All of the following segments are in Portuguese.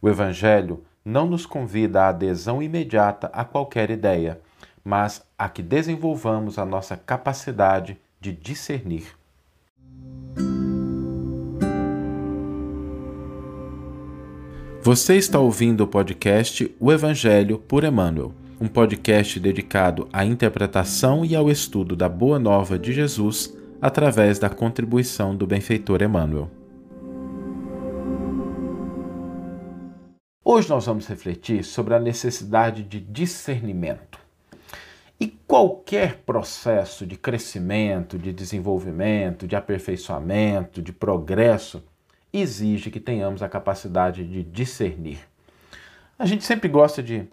O Evangelho não nos convida à adesão imediata a qualquer ideia, mas a que desenvolvamos a nossa capacidade de discernir. Você está ouvindo o podcast O Evangelho por Emmanuel, um podcast dedicado à interpretação e ao estudo da Boa Nova de Jesus através da contribuição do benfeitor Emmanuel. Hoje nós vamos refletir sobre a necessidade de discernimento. E qualquer processo de crescimento, de desenvolvimento, de aperfeiçoamento, de progresso exige que tenhamos a capacidade de discernir. A gente sempre gosta de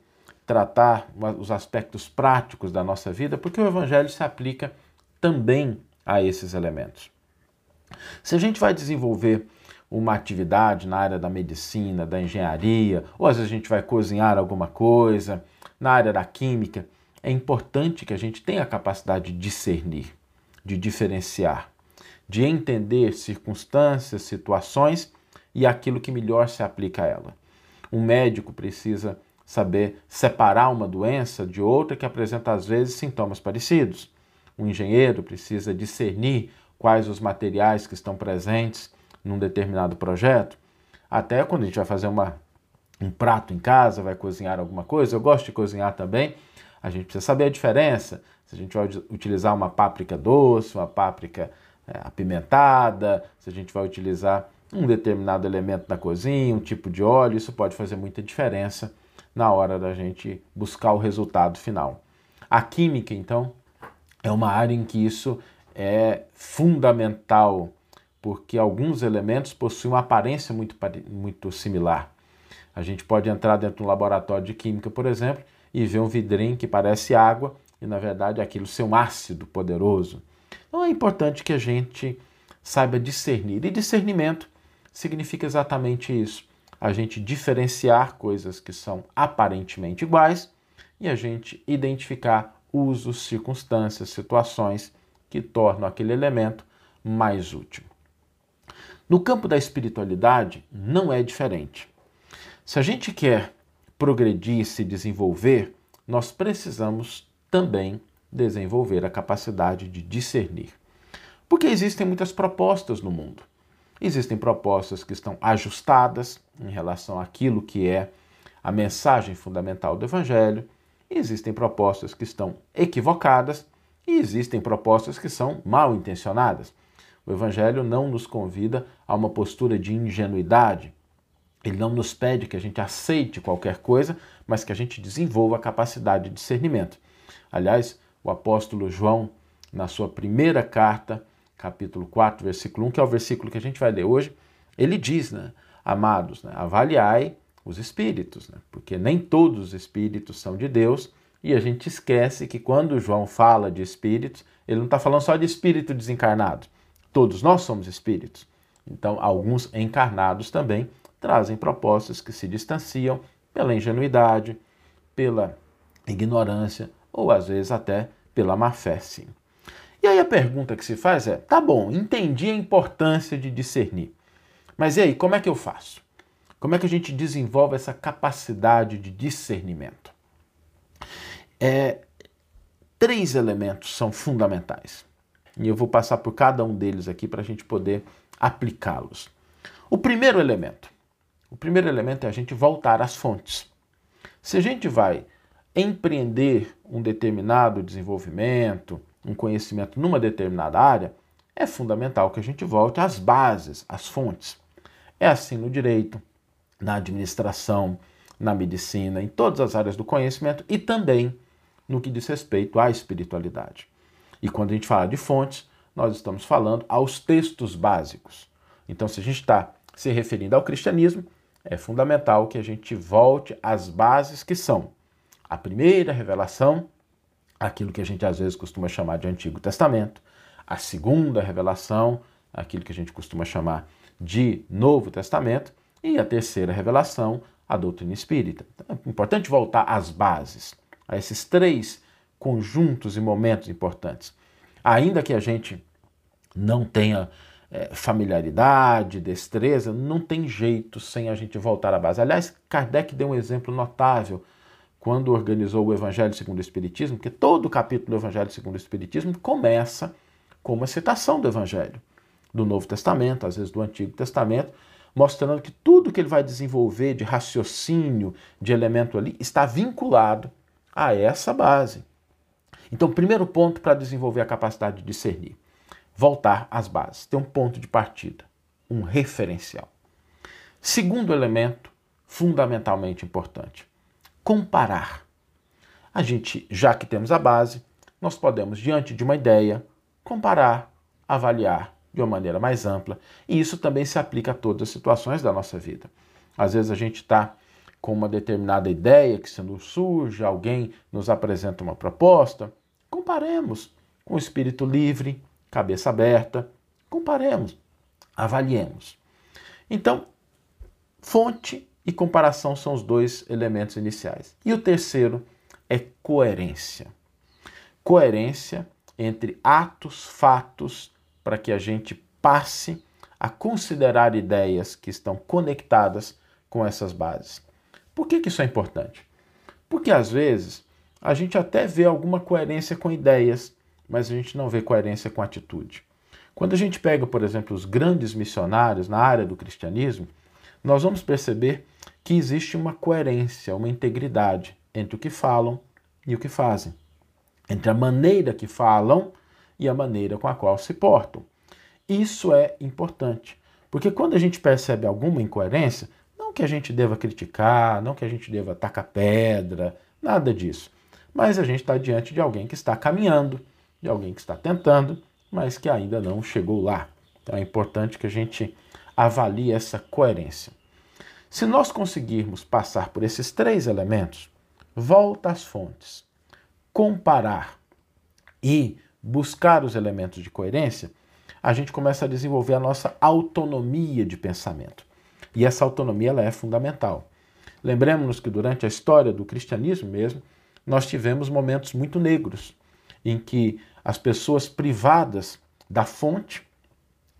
tratar os aspectos práticos da nossa vida porque o Evangelho se aplica também a esses elementos. Se a gente vai desenvolver uma atividade na área da medicina, da engenharia, ou às vezes a gente vai cozinhar alguma coisa, na área da química, é importante que a gente tenha a capacidade de discernir, de diferenciar de entender circunstâncias, situações e aquilo que melhor se aplica a ela. Um médico precisa saber separar uma doença de outra que apresenta às vezes sintomas parecidos. Um engenheiro precisa discernir quais os materiais que estão presentes num determinado projeto. Até quando a gente vai fazer uma, um prato em casa, vai cozinhar alguma coisa, eu gosto de cozinhar também, a gente precisa saber a diferença. Se a gente vai utilizar uma páprica doce, uma páprica é, apimentada, se a gente vai utilizar um determinado elemento da cozinha, um tipo de óleo, isso pode fazer muita diferença na hora da gente buscar o resultado final. A química, então, é uma área em que isso é fundamental, porque alguns elementos possuem uma aparência muito, muito similar. A gente pode entrar dentro de um laboratório de química, por exemplo, e ver um vidrinho que parece água e, na verdade, aquilo ser um ácido poderoso. Então é importante que a gente saiba discernir. E discernimento significa exatamente isso: a gente diferenciar coisas que são aparentemente iguais e a gente identificar usos, circunstâncias, situações que tornam aquele elemento mais útil. No campo da espiritualidade, não é diferente. Se a gente quer progredir, se desenvolver, nós precisamos também desenvolver a capacidade de discernir. Porque existem muitas propostas no mundo. Existem propostas que estão ajustadas em relação àquilo que é a mensagem fundamental do Evangelho, existem propostas que estão equivocadas e existem propostas que são mal intencionadas. O Evangelho não nos convida a uma postura de ingenuidade. Ele não nos pede que a gente aceite qualquer coisa, mas que a gente desenvolva a capacidade de discernimento. Aliás, o apóstolo João, na sua primeira carta, capítulo 4, versículo 1, que é o versículo que a gente vai ler hoje, ele diz, né, amados, né, avaliai os espíritos, né, porque nem todos os espíritos são de Deus, e a gente esquece que quando João fala de espíritos, ele não está falando só de espírito desencarnado. Todos nós somos espíritos. Então, alguns encarnados também trazem propostas que se distanciam pela ingenuidade, pela ignorância ou às vezes até pela má fé, sim. E aí a pergunta que se faz é: tá bom, entendi a importância de discernir, mas e aí, como é que eu faço? Como é que a gente desenvolve essa capacidade de discernimento? É, três elementos são fundamentais. E eu vou passar por cada um deles aqui para a gente poder aplicá-los. O primeiro elemento. O primeiro elemento é a gente voltar às fontes. Se a gente vai empreender um determinado desenvolvimento, um conhecimento numa determinada área, é fundamental que a gente volte às bases, às fontes. É assim no direito, na administração, na medicina, em todas as áreas do conhecimento e também no que diz respeito à espiritualidade. E quando a gente fala de fontes, nós estamos falando aos textos básicos. Então, se a gente está se referindo ao cristianismo, é fundamental que a gente volte às bases que são a primeira revelação, aquilo que a gente às vezes costuma chamar de Antigo Testamento, a segunda revelação, aquilo que a gente costuma chamar de Novo Testamento, e a terceira revelação, a doutrina espírita. Então, é importante voltar às bases, a esses três conjuntos e momentos importantes. Ainda que a gente não tenha é, familiaridade, destreza, não tem jeito sem a gente voltar à base. Aliás, Kardec deu um exemplo notável quando organizou o Evangelho segundo o Espiritismo, porque todo o capítulo do Evangelho segundo o Espiritismo começa com uma citação do Evangelho, do Novo Testamento, às vezes do Antigo Testamento, mostrando que tudo que ele vai desenvolver de raciocínio, de elemento ali, está vinculado a essa base. Então, primeiro ponto para desenvolver a capacidade de discernir: voltar às bases, ter um ponto de partida, um referencial. Segundo elemento, fundamentalmente importante, comparar. A gente, já que temos a base, nós podemos, diante de uma ideia, comparar, avaliar de uma maneira mais ampla. E isso também se aplica a todas as situações da nossa vida. Às vezes a gente está com uma determinada ideia que se nos surge, alguém nos apresenta uma proposta, comparemos com espírito livre, cabeça aberta, comparemos, avaliemos. Então, fonte e comparação são os dois elementos iniciais. E o terceiro é coerência. Coerência entre atos, fatos, para que a gente passe a considerar ideias que estão conectadas com essas bases. Por que, que isso é importante? Porque às vezes a gente até vê alguma coerência com ideias, mas a gente não vê coerência com atitude. Quando a gente pega, por exemplo, os grandes missionários na área do cristianismo, nós vamos perceber que existe uma coerência, uma integridade entre o que falam e o que fazem, entre a maneira que falam e a maneira com a qual se portam. Isso é importante, porque quando a gente percebe alguma incoerência, não que a gente deva criticar, não que a gente deva tacar pedra, nada disso. Mas a gente está diante de alguém que está caminhando, de alguém que está tentando, mas que ainda não chegou lá. Então é importante que a gente avalie essa coerência. Se nós conseguirmos passar por esses três elementos, volta às fontes, comparar e buscar os elementos de coerência, a gente começa a desenvolver a nossa autonomia de pensamento. E essa autonomia ela é fundamental. Lembremos-nos que durante a história do cristianismo mesmo, nós tivemos momentos muito negros, em que as pessoas privadas da fonte,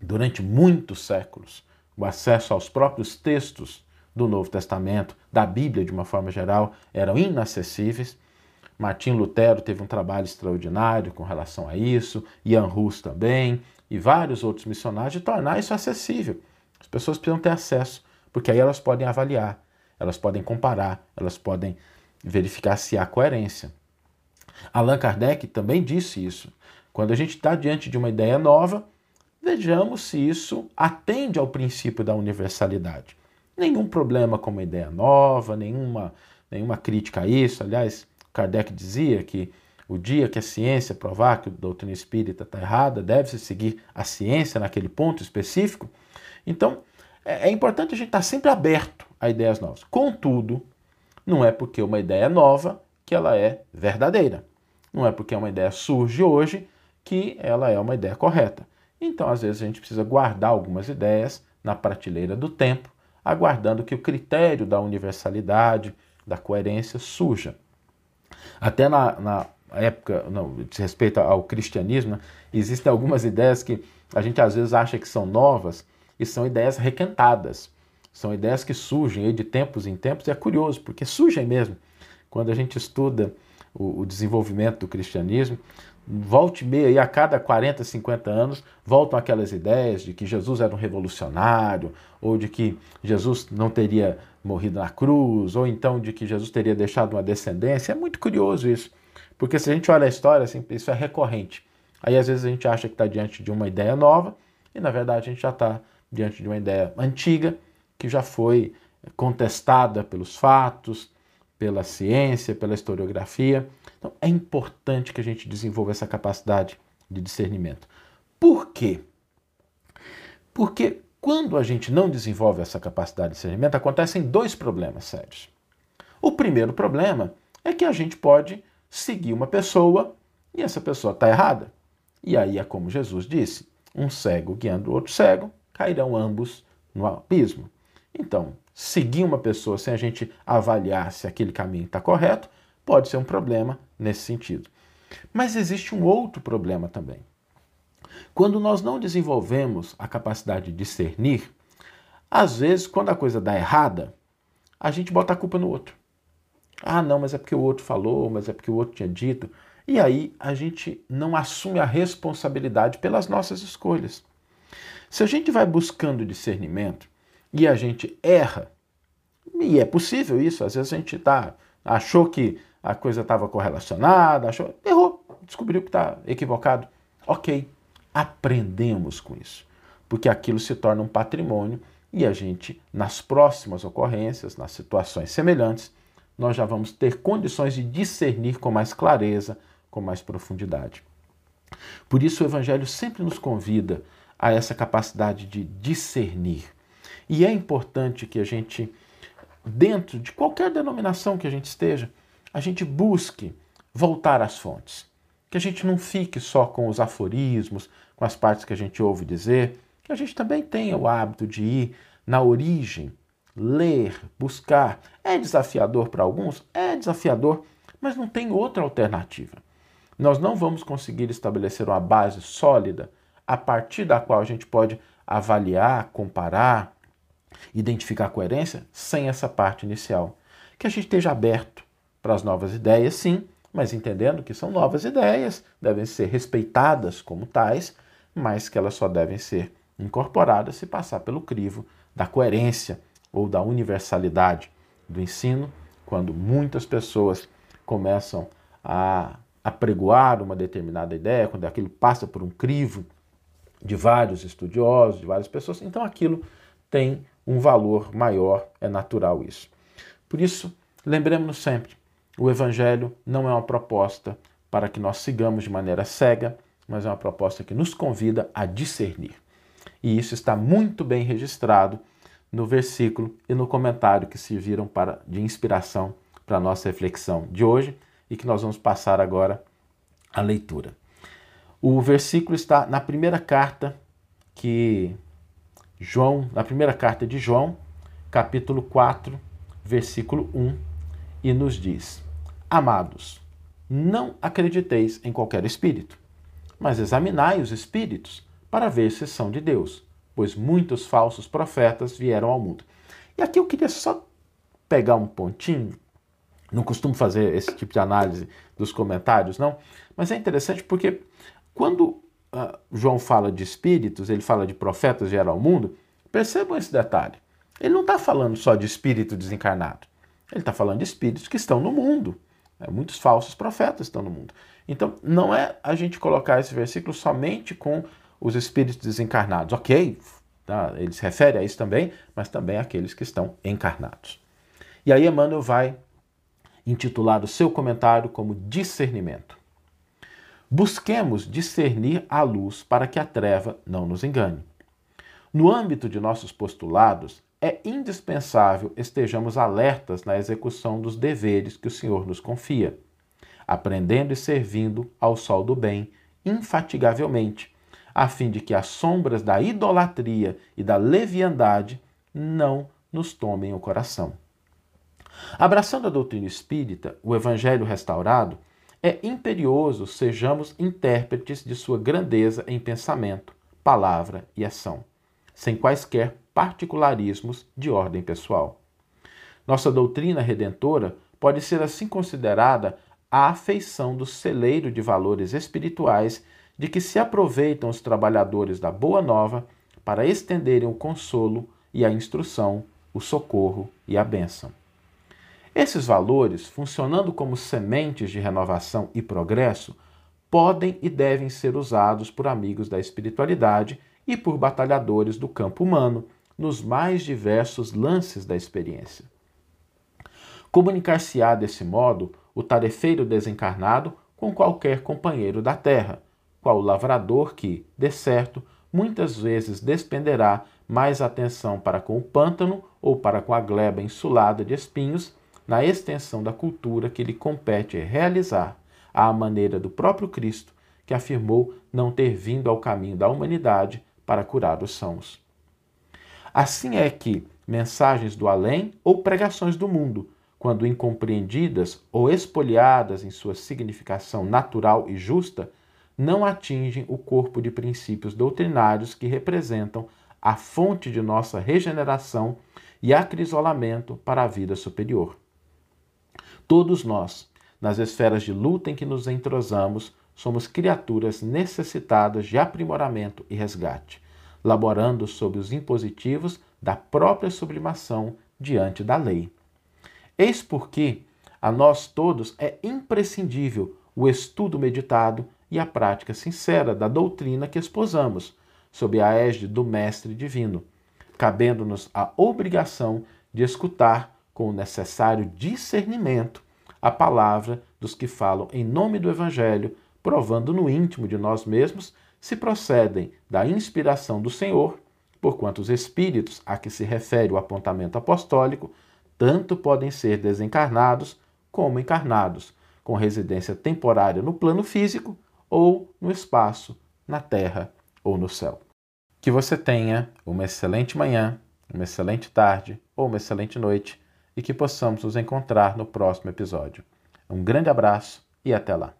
durante muitos séculos, o acesso aos próprios textos do Novo Testamento, da Bíblia de uma forma geral, eram inacessíveis. Martim Lutero teve um trabalho extraordinário com relação a isso, Ian Hus também, e vários outros missionários, de tornar isso acessível. As pessoas precisam ter acesso, porque aí elas podem avaliar, elas podem comparar, elas podem verificar se há coerência. Allan Kardec também disse isso. Quando a gente está diante de uma ideia nova, vejamos se isso atende ao princípio da universalidade. Nenhum problema com uma ideia nova, nenhuma, nenhuma crítica a isso. Aliás, Kardec dizia que o dia que a ciência provar que a doutrina espírita está errada, deve-se seguir a ciência naquele ponto específico. Então, é, é importante a gente estar tá sempre aberto a ideias novas. Contudo, não é porque uma ideia é nova que ela é verdadeira. Não é porque uma ideia surge hoje que ela é uma ideia correta. Então, às vezes, a gente precisa guardar algumas ideias na prateleira do tempo aguardando que o critério da universalidade, da coerência surja. Até na, na época, não, de respeito ao cristianismo, né, existem algumas ideias que a gente às vezes acha que são novas e são ideias requentadas. São ideias que surgem de tempos em tempos e é curioso, porque surgem mesmo. Quando a gente estuda o, o desenvolvimento do cristianismo, volte e meia, a cada 40, 50 anos, voltam aquelas ideias de que Jesus era um revolucionário, ou de que Jesus não teria morrido na cruz, ou então de que Jesus teria deixado uma descendência. É muito curioso isso, porque se a gente olha a história, assim, isso é recorrente. Aí às vezes a gente acha que está diante de uma ideia nova, e na verdade a gente já está diante de uma ideia antiga, que já foi contestada pelos fatos, pela ciência, pela historiografia. Então é importante que a gente desenvolva essa capacidade de discernimento. Por quê? Porque quando a gente não desenvolve essa capacidade de discernimento, acontecem dois problemas sérios. O primeiro problema é que a gente pode seguir uma pessoa e essa pessoa está errada. E aí é como Jesus disse: um cego guiando o outro cego, cairão ambos no abismo. Então, seguir uma pessoa sem a gente avaliar se aquele caminho está correto pode ser um problema nesse sentido. Mas existe um outro problema também. Quando nós não desenvolvemos a capacidade de discernir, às vezes, quando a coisa dá errada, a gente bota a culpa no outro. Ah, não, mas é porque o outro falou, mas é porque o outro tinha dito. E aí a gente não assume a responsabilidade pelas nossas escolhas. Se a gente vai buscando discernimento e a gente erra, e é possível isso, às vezes a gente tá, achou que a coisa estava correlacionada, achou, errou, descobriu que está equivocado. Ok, aprendemos com isso, porque aquilo se torna um patrimônio e a gente, nas próximas ocorrências, nas situações semelhantes, nós já vamos ter condições de discernir com mais clareza, com mais profundidade. Por isso, o Evangelho sempre nos convida a essa capacidade de discernir. E é importante que a gente, dentro de qualquer denominação que a gente esteja, a gente busque voltar às fontes. Que a gente não fique só com os aforismos, com as partes que a gente ouve dizer, que a gente também tenha o hábito de ir na origem, ler, buscar. É desafiador para alguns? É desafiador, mas não tem outra alternativa. Nós não vamos conseguir estabelecer uma base sólida a partir da qual a gente pode avaliar, comparar, identificar coerência sem essa parte inicial. Que a gente esteja aberto para as novas ideias, sim, mas entendendo que são novas ideias, devem ser respeitadas como tais, mas que elas só devem ser incorporadas se passar pelo crivo da coerência ou da universalidade do ensino, quando muitas pessoas começam a apregoar uma determinada ideia, quando aquilo passa por um crivo de vários estudiosos, de várias pessoas, então aquilo tem um valor maior, é natural isso. Por isso, lembremos-nos sempre: o Evangelho não é uma proposta para que nós sigamos de maneira cega, mas é uma proposta que nos convida a discernir. E isso está muito bem registrado no versículo e no comentário que serviram para, de inspiração para a nossa reflexão de hoje e que nós vamos passar agora à leitura. O versículo está na primeira carta que João, na primeira carta de João, capítulo 4, versículo 1, e nos diz: Amados, não acrediteis em qualquer espírito mas examinai os espíritos para ver se são de Deus, pois muitos falsos profetas vieram ao mundo. E aqui eu queria só pegar um pontinho, não costumo fazer esse tipo de análise dos comentários, não, mas é interessante porque quando uh, João fala de espíritos, ele fala de profetas vieram ao mundo, percebam esse detalhe. Ele não está falando só de espírito desencarnado, ele está falando de espíritos que estão no mundo. É, muitos falsos profetas estão no mundo. Então, não é a gente colocar esse versículo somente com os espíritos desencarnados. Ok, tá? ele se refere a isso também, mas também àqueles que estão encarnados. E aí, Emmanuel vai intitular o seu comentário como discernimento. Busquemos discernir a luz para que a treva não nos engane. No âmbito de nossos postulados, é indispensável estejamos alertas na execução dos deveres que o Senhor nos confia aprendendo e servindo ao sol do bem infatigavelmente, a fim de que as sombras da idolatria e da leviandade não nos tomem o coração. Abraçando a doutrina espírita, o evangelho restaurado, é imperioso sejamos intérpretes de sua grandeza em pensamento, palavra e ação, sem quaisquer particularismos de ordem pessoal. Nossa doutrina redentora pode ser assim considerada a afeição do celeiro de valores espirituais de que se aproveitam os trabalhadores da Boa Nova para estenderem o consolo e a instrução, o socorro e a bênção. Esses valores, funcionando como sementes de renovação e progresso, podem e devem ser usados por amigos da espiritualidade e por batalhadores do campo humano nos mais diversos lances da experiência. Comunicar-se-á desse modo o tarefeiro desencarnado com qualquer companheiro da terra, qual o lavrador que, de certo, muitas vezes despenderá mais atenção para com o pântano ou para com a gleba insulada de espinhos na extensão da cultura que lhe compete realizar, à maneira do próprio Cristo, que afirmou não ter vindo ao caminho da humanidade para curar os sãos. Assim é que mensagens do além ou pregações do mundo quando incompreendidas ou espoliadas em sua significação natural e justa, não atingem o corpo de princípios doutrinários que representam a fonte de nossa regeneração e acrisolamento para a vida superior. Todos nós, nas esferas de luta em que nos entrosamos, somos criaturas necessitadas de aprimoramento e resgate, laborando sob os impositivos da própria sublimação diante da lei. Eis porque a nós todos é imprescindível o estudo meditado e a prática sincera da doutrina que esposamos, sob a égide do Mestre Divino, cabendo-nos a obrigação de escutar com o necessário discernimento a palavra dos que falam em nome do Evangelho, provando no íntimo de nós mesmos se procedem da inspiração do Senhor, porquanto os espíritos a que se refere o apontamento apostólico tanto podem ser desencarnados como encarnados, com residência temporária no plano físico ou no espaço, na terra ou no céu. Que você tenha uma excelente manhã, uma excelente tarde ou uma excelente noite e que possamos nos encontrar no próximo episódio. Um grande abraço e até lá.